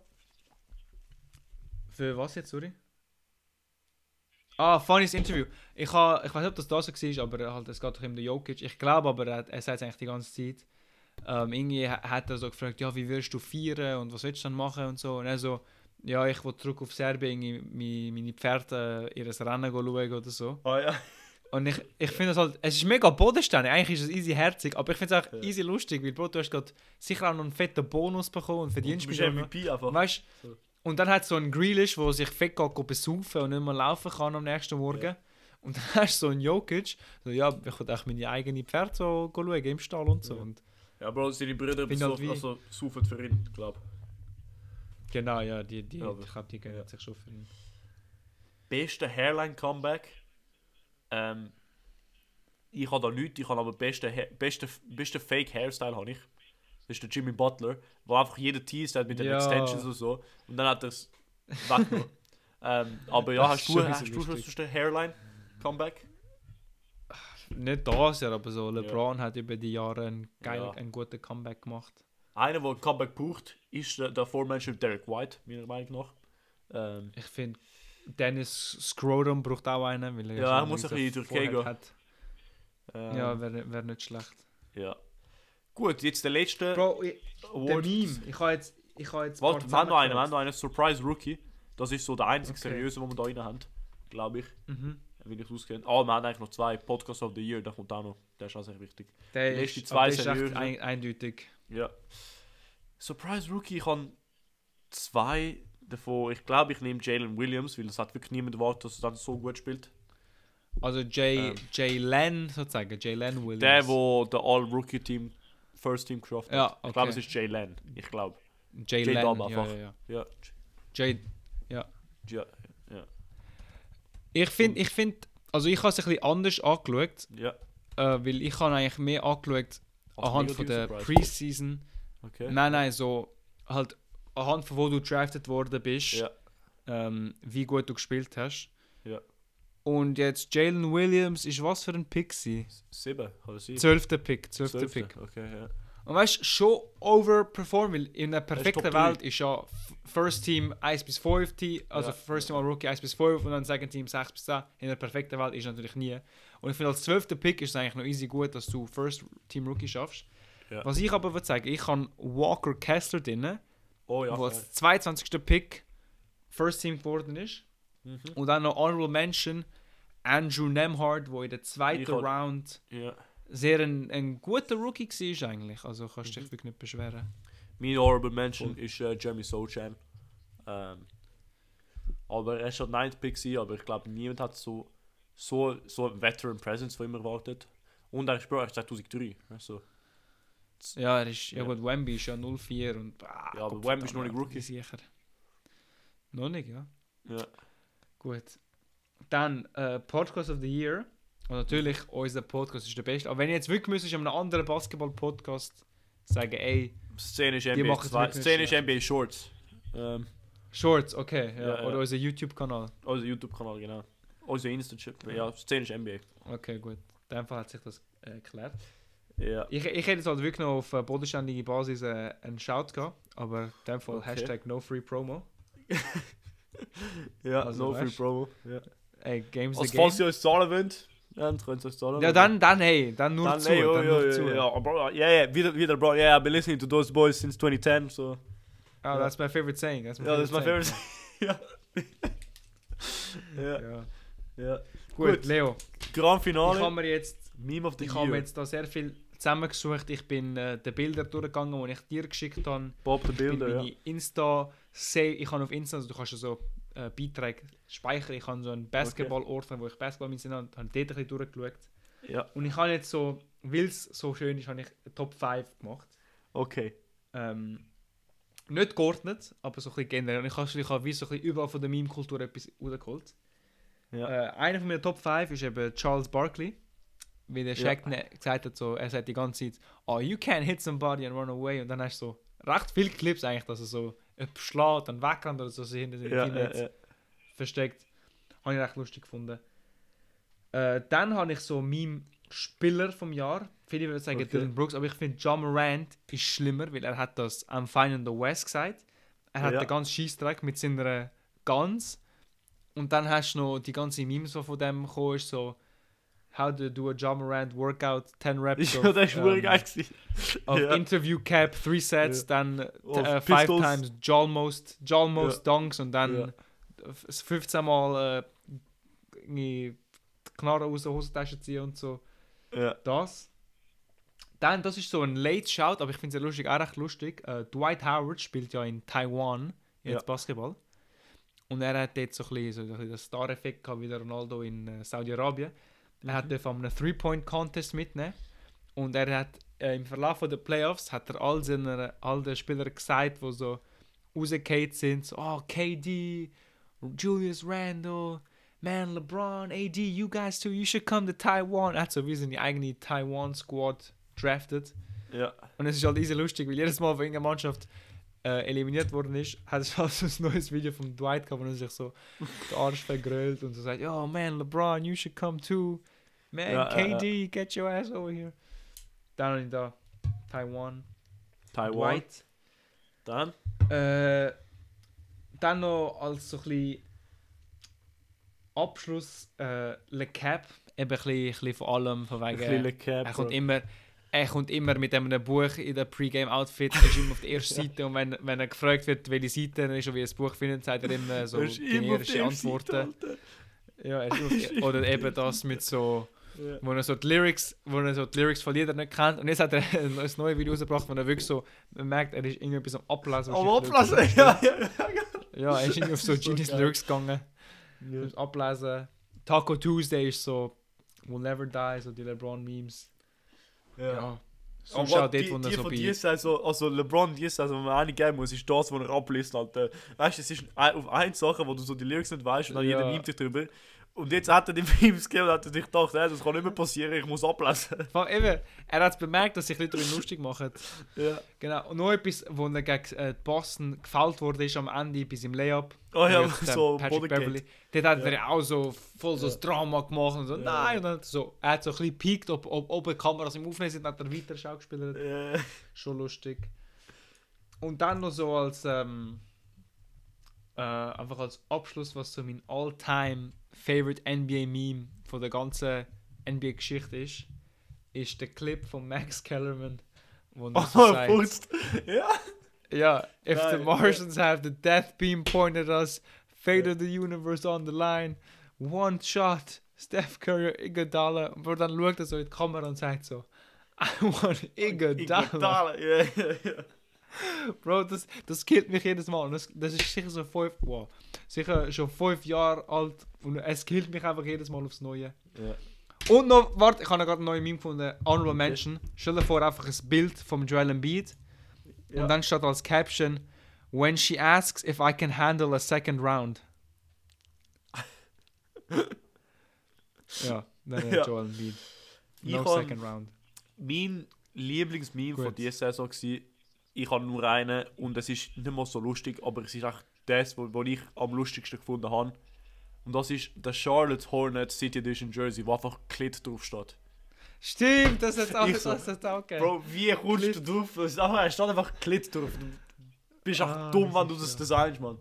Für was jetzt, sorry? Ah, funnies Interview. Ich, ha, ich weiß nicht, ob das da so war, aber halt, es geht doch um den Jokic. Ich glaube aber, er, er sagt es eigentlich die ganze Zeit. Ähm, irgendwie ha- hat er so gefragt, ja, wie würdest du feiern und was willst du dann machen und so. Und er so, ja, ich will zurück auf Serbien, meine, meine Pferde äh, ihr Rennen schauen oder so. Ah ja. Und ich, ich finde es halt, es ist mega bodenständig, eigentlich ist es easy herzig, aber ich finde es auch Ja. easy lustig, weil Bro, du hast gerade sicher auch noch einen fetten Bonus bekommen und Du verdienst mich. MVP einfach. Weißt So. Und dann hat so ein Grealish, der sich fett geht, besaufen und nicht mehr laufen kann am nächsten Morgen. Ja. Und <laughs> dann hast du so einen Jokic, so, ja, ich will auch meine eigene Pferde so schauen im Stall und so. Ja. Und Ja, Bro, seine Brüder so, halt also, saufen für ihn, glaub. genau, ja, die, die, Ja, ich glaube, die gönnen ja. sich schon für ihn. Beste Hairline-Comeback. Ähm, ich habe da nichts, ich habe aber beste, Ha- beste, beste Fake-Hairstyle habe ich. Das ist der Jimmy Butler, wo einfach jeder teased hat mit den Ja. Extensions und so. Und dann hat er es weggenommen. <laughs> ähm, aber ja, hast du, schon hast du schon so ein Hairline-Comeback? Nicht das Jahr, aber so LeBron hat über die Jahre einen, geil, Ja. einen guten Comeback gemacht. Einer, der ein Comeback braucht, ist der, der aforementioned Derek White, meiner Meinung nach. Ähm, Ich finde, Dennis Scrotum braucht auch einen, weil er Ja, er muss ein bisschen die Forehead Gegend. hat. ähm, Ja, wäre wär nicht schlecht. ja. Gut, jetzt der letzte Bro, ich, der. Meme, ich habe jetzt, ich habe jetzt Warte, wir haben noch einen, wir haben noch einen Surprise Rookie. Das ist so der einzige Okay. seriöse, den wir da rein haben, glaube ich. Mhm. Wie ich es auskenne. Ah, wir haben eigentlich noch zwei Podcasts of the Year, der kommt auch noch. Der ist auch sehr wichtig. Der Die letzte ist, zwei der ist seriöse. ein, eindeutig. Ja. Surprise Rookie, ich habe zwei davon. Ich glaube, ich nehme Jalen Williams, weil es hat wirklich niemand erwartet, dass er dann so gut spielt. Also Jay, Ähm. Jay Len sozusagen, Jay Len Williams. Der, wo der All-Rookie-Team, First Team geschafft hat. Ja, Ich okay. glaube, es ist Jay Len. Ich glaube. Jay Jay Len, Dub ja, einfach. ja, ja. Ja. Jay, ja. ich finde, ich find, also ich habe es ein bisschen anders angeschaut, Ja. äh, weil ich habe eigentlich mehr angeschaut Als anhand von der. Preseason. Okay. Nein, nein, so halt anhand von wo du drafted worden bist, Ja. ähm, wie gut du gespielt hast. Ja. Und jetzt Jalen Williams ist was für ein Pick sie? Sieben, oder sieben? Zwölfter Pick, zwölfter Zwölfte, Pick. Okay, ja. Und weißt du, schon overperform, weil in einer perfekten. Welt ist ja First Team 1 bis 5, Team, also Ja. First Team All Rookie 1 bis 5 und dann Second Team 6 bis 10. In einer perfekten Welt ist natürlich nie. Und ich finde, als 12. Pick ist es eigentlich noch easy gut, dass du First Team Rookie schaffst. Ja. Was ich aber würde sagen, ich habe Walker Kessler drin, Oh ja. wo als 22. Pick First Team geworden ist. Mhm. Und dann noch Honorable Mention Andrew Nemhard, wo in der zweiten hab- Round Ja. sehr ein, ein guter Rookie war eigentlich. Also kannst du Mhm. dich wirklich nicht beschweren. Mein Honorable Mention ist äh, Jeremy Sochan. Ähm, aber er ist schon 9th Pick, gewesen, aber ich glaube, niemand hat so, so, so eine Veteran Presence von ihm erwartet. Und er er ist 2003. Also, Ja, er ist, ja, Ja. gut, Wemby ist ja 04 und... Ah, Ja, aber Gott Wemby ist noch nicht Rookie. Sicher. Noch nicht, ja. ja. Gut. Dann äh, Podcast of the Year. Und natürlich, unser Podcast ist der beste. Aber wenn ich jetzt wirklich müsste, einem anderen Basketball-Podcast sagen, ey, Szene ist NBA, zwei, Szene ist. NBA Shorts. Ähm, Shorts, okay. Ja, Ja, ja. Oder unser YouTube-Kanal. unser YouTube-Kanal, genau. Unser Insta-Chip. Ja, Szene ist NBA. Okay, gut. In dem Fall hat sich das äh, erklärt. Ja. Ich, ich hätte jetzt halt wirklich noch auf bodenständige Basis äh, einen Shout gehabt, aber in dem Fall Okay. Hashtag no free promo. <laughs> Ja, Also, no free weißt- promo. Ja. Ey, Games Also, falls ihr uns zahlen wollt, dann könnt ihr uns zahlen. Ja, dann, dann hey, dann nur Dann, zu. hey, oh, dann ja, nur ja, zu. ja, bro, yeah, yeah, wieder, wieder, bro, yeah, I've been listening to those boys since 2010, so. Oh, that's my favorite saying. That's my das ist mein saying. favorite. <laughs> ja. <laughs> ja. Ja. Ja. Gut, Gut. Leo, Grand ich Finale. habe mir jetzt, Meme of the ich habe mir Year. jetzt da sehr viel zusammengesucht. Ich bin äh, die Bilder durchgegangen, die ich dir geschickt habe. Bob the Ich bin ja. Insta save, ich habe auf Insta, also du kannst ja so äh, Beiträge speichern. Ich habe so einen Basketball-Ordner, wo ich Basketball mit habe, habe dort ein bisschen durchgeschaut. Ja, Und ich habe jetzt so, weil es so schön ist, habe ich Top 5 gemacht. okay. Ähm, nicht geordnet, aber so ein bisschen generell. Und ich habe, ich habe wie so ein bisschen überall von der Meme-Kultur etwas rausgeholt. Ja. Äh, einer von meinen Top 5 ist eben Charles Barkley. Wie der Ja. Shaq ne- gesagt hat, so, er sagt die ganze Zeit, oh, you can't hit somebody and run away. Und dann hast du so recht viele Clips eigentlich, dass er so schlägt, dann wegrennt oder so, sich hinter den Ja, Teammates ja, ja. versteckt. Habe ich recht lustig gefunden. Äh, dann habe ich so Meme-Spieler vom Jahr. Viele würden sagen Okay. Dylan Brooks, aber ich finde John Morant ist schlimmer, weil er hat das am Fine in the West gesagt. Er hat Ja. den ganzen Scheißdreck mit seiner Guns. Und dann hast du noch die ganzen Memes, die von dem gekommen ist, so How to do a John Morant workout, 10 Reps <laughs> Ja, das war ähm, geil. gewesen. auf Ja. Interview Cap, 3 Sets, Ja. dann Auf äh, 5 Pistols. times Jalmost, Jalmost Dunks und dann Ja. f- 15 Mal äh, Knarre aus der Hosentasche ziehen und so. Ja. Das. Dann, das ist so ein Late Shout, aber ich finde es ja lustig, auch recht lustig. Äh, Dwight Howard spielt ja in Taiwan jetzt Ja. Basketball. Und er hat jetzt so ein bisschen, so ein bisschen den Star-Effekt gehabt wie der Ronaldo in äh, Saudi-Arabien. Er hat dürfen an einem Three-Point-Contest mitnehmen. Und er hat äh, im Verlauf der Playoffs hat er all, seine, all den Spielern gesagt, die so rausgefallen sind, so, oh, KD, Julius Randle, man, LeBron, AD, you guys too, you should come to Taiwan. Er hat so wie seine eigene Taiwan-Squad drafted. Ja. Und es ist halt easy lustig, weil jedes Mal, wenn irgendeine Mannschaft äh, eliminiert worden ist, hat es halt so ein neues Video von Dwight gehabt, wo er sich so <laughs> den Arsch vergrölt und so sagt, oh man, LeBron, you should come too. Man, Ja, ja, KD, get your ass over here. Dann ich da Taiwan, Taiwan. Dwight. Dann? Äh, dann noch als so ein bisschen Abschluss äh, Le Cap, eben ein bisschen, ein bisschen von allem, von Ein wegen... bisschen Cap. Er kommt immer, er kommt immer mit einem Buch in der Pre-Game-Outfit, er ist immer auf der ersten <laughs> Seite und wenn, wenn er gefragt wird, welche Seite er ist und wie er das Buch findet, sagt er immer so Er generische Antworten. Seite. Ja, der, <laughs> oder eben das mit so, Ja. wo er so die Lyrics, wo er so die Lyrics von Liedern nicht kennt und jetzt hat er <laughs> ein neues neue Video rausgebracht, wo er wirklich so, man merkt, er ist irgendetwas am Ablesen. Am. Ablassen, ja, ja, ja. Ja, er ist irgendwie auf so so Genius geil. Lyrics gegangen. Ja. Ablesen. Taco Tuesday ist so, Will Never Die, so die LeBron-Memes. Ja. Ja. So Aber schaut die, dort, wo er die so von bei... Saison, also LeBron, die Saison, wenn man eine geben muss, ist das, was er abliest, Alter. Weißt du, es ist auf eine Sache, wo du so die Lyrics nicht weißt und dann Ja. jeder nimmt sich drüber. Und jetzt hat er die <laughs> Memes gegeben und hat er sich gedacht, hey, das kann nicht mehr passieren, ich muss ablesen. <laughs> Vor eben, er hat bemerkt, dass sich Leute darüber lustig machen. Ja. Genau. Und noch etwas, wo er gegen äh, Boston gefällt wurde, ist am Ende bei seinem Layup. Oh ja, Gegen, äh, so Patrick. Beverly. Dort hat Ja. er ja auch so voll so Ja. das Drama gemacht und so, Ja. nein. Und dann er so, er hat so ein bisschen gepiekt, ob, ob, ob die Kameras im Aufnehmen sind, hat er weiter Schauspieler. Äh, Schon lustig. Und dann noch so als, ähm, äh, einfach als Abschluss, was so mein all-time favorite NBA-Meme von der ganzen NBA-Geschichte ist, ist der Clip von Max Kellerman, wo er <laughs> oh, so sagt, Putzt. Ja. ja, if Geil, the. Martians have the death beam pointed at us, fate of the universe on the line, one shot, Steph Curry, Iguodala, und dann schaut er so in die Kamera und sagt so, I want Iguodala. Iguodala, Ja, ja, ja. <laughs> Bro, das, das killt mich jedes Mal. Das, das ist sicher so fünf, wow, sicher schon fünf Jahre alt und es killt mich einfach jedes Mal aufs Neue. Ja. Und noch, warte, ich habe gerade einen neuen Meme gefunden, Honorable Mention. Stell dir vor, einfach ein Bild vom Joel Embiid Ja. und dann steht als Caption, When she asks if I can handle a second round. <laughs> ja, dann Ja. Joel Embiid. Ich No han- second round. Mein Lieblingsmeme von dieser Saison war, ich habe nur einen und es ist nicht mal so lustig, aber es ist echt das, wo ich am lustigsten gefunden habe. Und das ist der Charlotte Hornet City Edition Jersey, wo einfach Klit drauf steht. Stimmt, das hat <laughs> auch, Ich so, das hat auch gegeben. Bro, wie kommst du drauf? Es steht einfach Klit drauf. Du bist Ah, dumm, das wenn du das designst, Mann.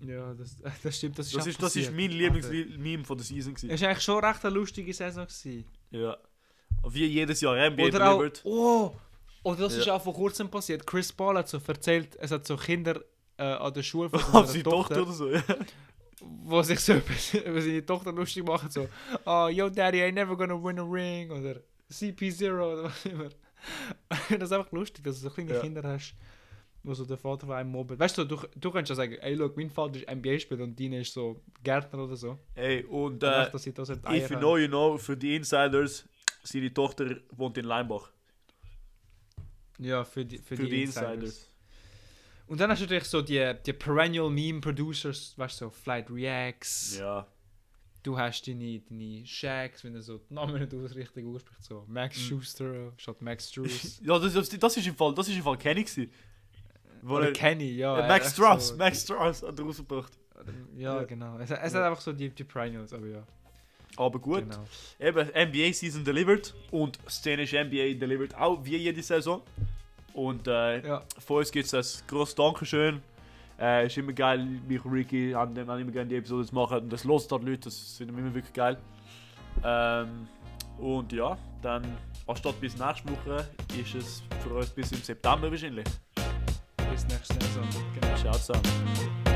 Ja, das, <laughs> das stimmt, das ist Das auch ist, das ist mein Alter. Lieblingsmeme von der Season. Es war eigentlich schon recht eine lustige Saison. Gewesen. Ja. Wie jedes Jahr NBA Oder auch, oh, oder das Ja. ist auch vor kurzem passiert. Chris Paul hat so erzählt, es hat so Kinder äh, an der Schule von <laughs> seiner seine Tochter, Tochter oder so. Ja. wo sich so <laughs> über, seine Tochter lustig machen, so, oh, yo daddy, I never gonna win a ring, oder CP0 oder was immer. <laughs> das ist einfach lustig, dass du so kleine Ja. Kinder hast, wo so der Vater von einem mobbt. Weißt du, du, du kannst ja sagen, ey, look, mein Vater ist NBA-Spieler und deine ist so Gärtner oder so. Ey, und Äh, äh, sie das if you know, you know, für die Insiders, seine Tochter wohnt in Leimbach. Ja, für die, für Für, die, die Insiders. Insiders. Und dann hast du natürlich so die, die Perennial Meme Producers, weißt du, so Flight Reacts. Ja. Du hast deine, deine Shacks, wenn du so die Namen nicht richtig aussprichst, so Max Mhm. Schuster statt Max Struess. <laughs> ja, das, das, das ist im Fall, das ist im Fall Kenny gewesen. Wo Oder er- Kenny, ja. äh, Max echt Strauss, so- Max Strauss hat er rausgebracht. Ja, Ja. genau. Es, es Ja. hat einfach so die, die Perennials, aber ja. Aber gut, Genau. eben NBA Season delivered und szenische NBA delivered auch wie jede Saison. Und äh, Ja, von uns gibt es ein grosses Dankeschön. Äh, ist immer geil, mich und Ricky haben, haben immer gerne die Episode zu machen und das lost halt Leute, das wir immer wirklich geil. Ähm, und ja, dann anstatt bis nächste Woche ist es für uns bis im September wahrscheinlich. bis nächste Saison. Genau. Ciao zusammen.